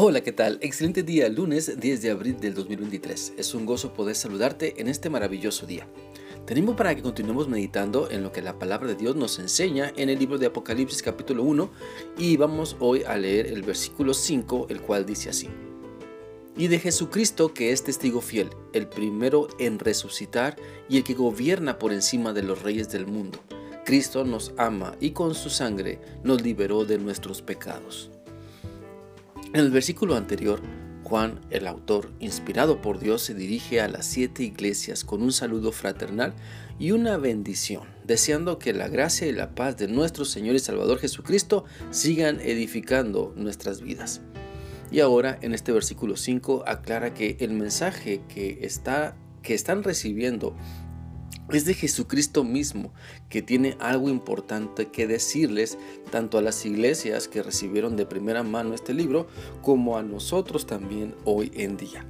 Hola, ¿qué tal? Excelente día, lunes 10 de abril del 2023. Es un gozo poder saludarte en este maravilloso día. Tenemos para que continuemos meditando en lo que la palabra de Dios nos enseña en el libro de Apocalipsis capítulo 1 y vamos hoy a leer el versículo 5, el cual dice así. Y de Jesucristo que es testigo fiel, el primero en resucitar y el que gobierna por encima de los reyes del mundo. Cristo nos ama y con su sangre nos liberó de nuestros pecados. En el versículo anterior, Juan, el autor, inspirado por Dios, se dirige a las siete iglesias con un saludo fraternal y una bendición, deseando que la gracia y la paz de nuestro Señor y Salvador Jesucristo sigan edificando nuestras vidas. Y ahora en este versículo 5 aclara que el mensaje que, está, que están recibiendo es de Jesucristo mismo, que tiene algo importante que decirles tanto a las iglesias que recibieron de primera mano este libro como a nosotros también hoy en día.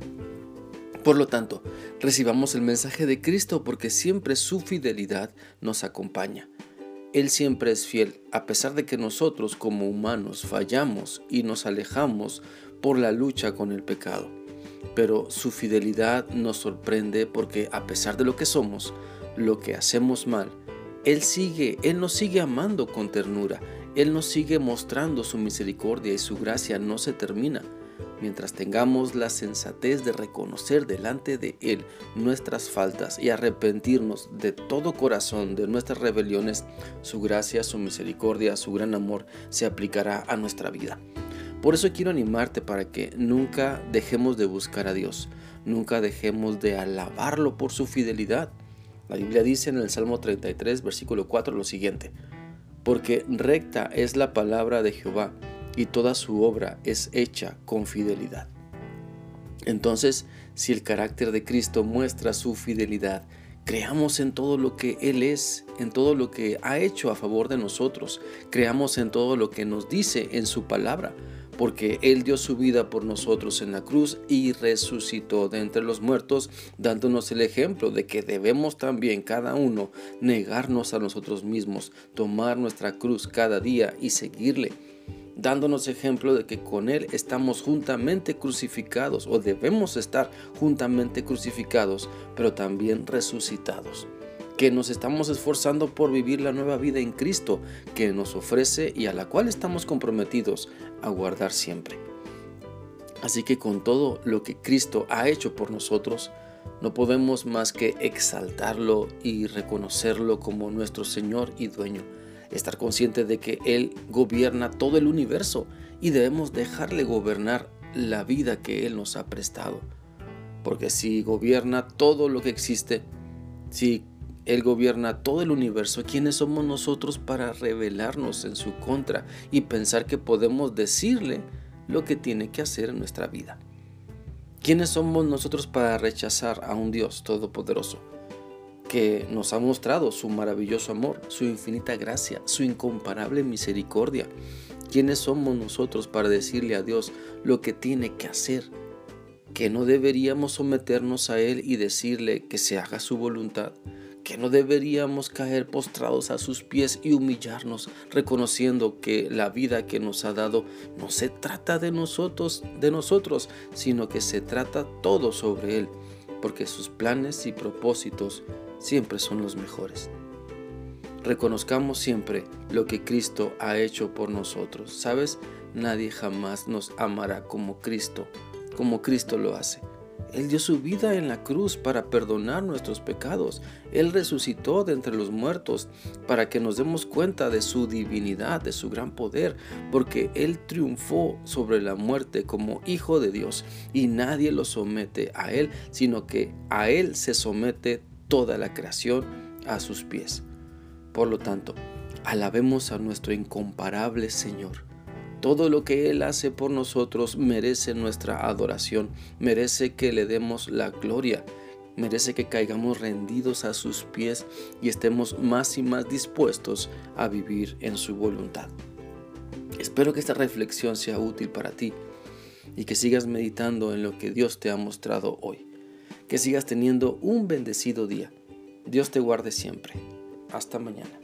Por lo tanto, recibamos el mensaje de Cristo porque siempre su fidelidad nos acompaña. Él siempre es fiel, a pesar de que nosotros como humanos fallamos y nos alejamos por la lucha con el pecado. Pero su fidelidad nos sorprende porque a pesar de lo que somos, lo que hacemos mal, Él sigue, Él nos sigue amando con ternura, Él nos sigue mostrando su misericordia y su gracia no se termina. Mientras tengamos la sensatez de reconocer delante de Él nuestras faltas y arrepentirnos de todo corazón de nuestras rebeliones, su gracia, su misericordia, su gran amor se aplicará a nuestra vida. Por eso quiero animarte para que nunca dejemos de buscar a Dios, nunca dejemos de alabarlo por su fidelidad. La Biblia dice en el Salmo 33, versículo 4 lo siguiente, porque recta es la palabra de Jehová y toda su obra es hecha con fidelidad. Entonces, si el carácter de Cristo muestra su fidelidad, creamos en todo lo que Él es, en todo lo que ha hecho a favor de nosotros, creamos en todo lo que nos dice en su palabra, porque Él dio su vida por nosotros en la cruz y resucitó de entre los muertos, dándonos el ejemplo de que debemos también cada uno negarnos a nosotros mismos, tomar nuestra cruz cada día y seguirle dándonos ejemplo de que con Él estamos juntamente crucificados o debemos estar juntamente crucificados, pero también resucitados que nos estamos esforzando por vivir la nueva vida en Cristo que nos ofrece y a la cual estamos comprometidos a guardar siempre. Así que con todo lo que Cristo ha hecho por nosotros, no podemos más que exaltarlo y reconocerlo como nuestro Señor y dueño. Estar consciente de que Él gobierna todo el universo y debemos dejarle gobernar la vida que Él nos ha prestado. Porque si gobierna todo lo que existe, si él gobierna todo el universo. ¿Quiénes somos nosotros para rebelarnos en su contra y pensar que podemos decirle lo que tiene que hacer en nuestra vida? ¿Quiénes somos nosotros para rechazar a un Dios todopoderoso que nos ha mostrado su maravilloso amor, su infinita gracia, su incomparable misericordia? ¿Quiénes somos nosotros para decirle a Dios lo que tiene que hacer? Que no deberíamos someternos a Él y decirle que se haga su voluntad que no deberíamos caer postrados a sus pies y humillarnos, reconociendo que la vida que nos ha dado no se trata de nosotros, de nosotros, sino que se trata todo sobre él, porque sus planes y propósitos siempre son los mejores. Reconozcamos siempre lo que Cristo ha hecho por nosotros. ¿Sabes? Nadie jamás nos amará como Cristo, como Cristo lo hace. Él dio su vida en la cruz para perdonar nuestros pecados. Él resucitó de entre los muertos para que nos demos cuenta de su divinidad, de su gran poder, porque Él triunfó sobre la muerte como Hijo de Dios y nadie lo somete a Él, sino que a Él se somete toda la creación a sus pies. Por lo tanto, alabemos a nuestro incomparable Señor todo lo que Él hace por nosotros merece nuestra adoración, merece que le demos la gloria, merece que caigamos rendidos a sus pies y estemos más y más dispuestos a vivir en su voluntad. Espero que esta reflexión sea útil para ti y que sigas meditando en lo que Dios te ha mostrado hoy. Que sigas teniendo un bendecido día. Dios te guarde siempre. Hasta mañana.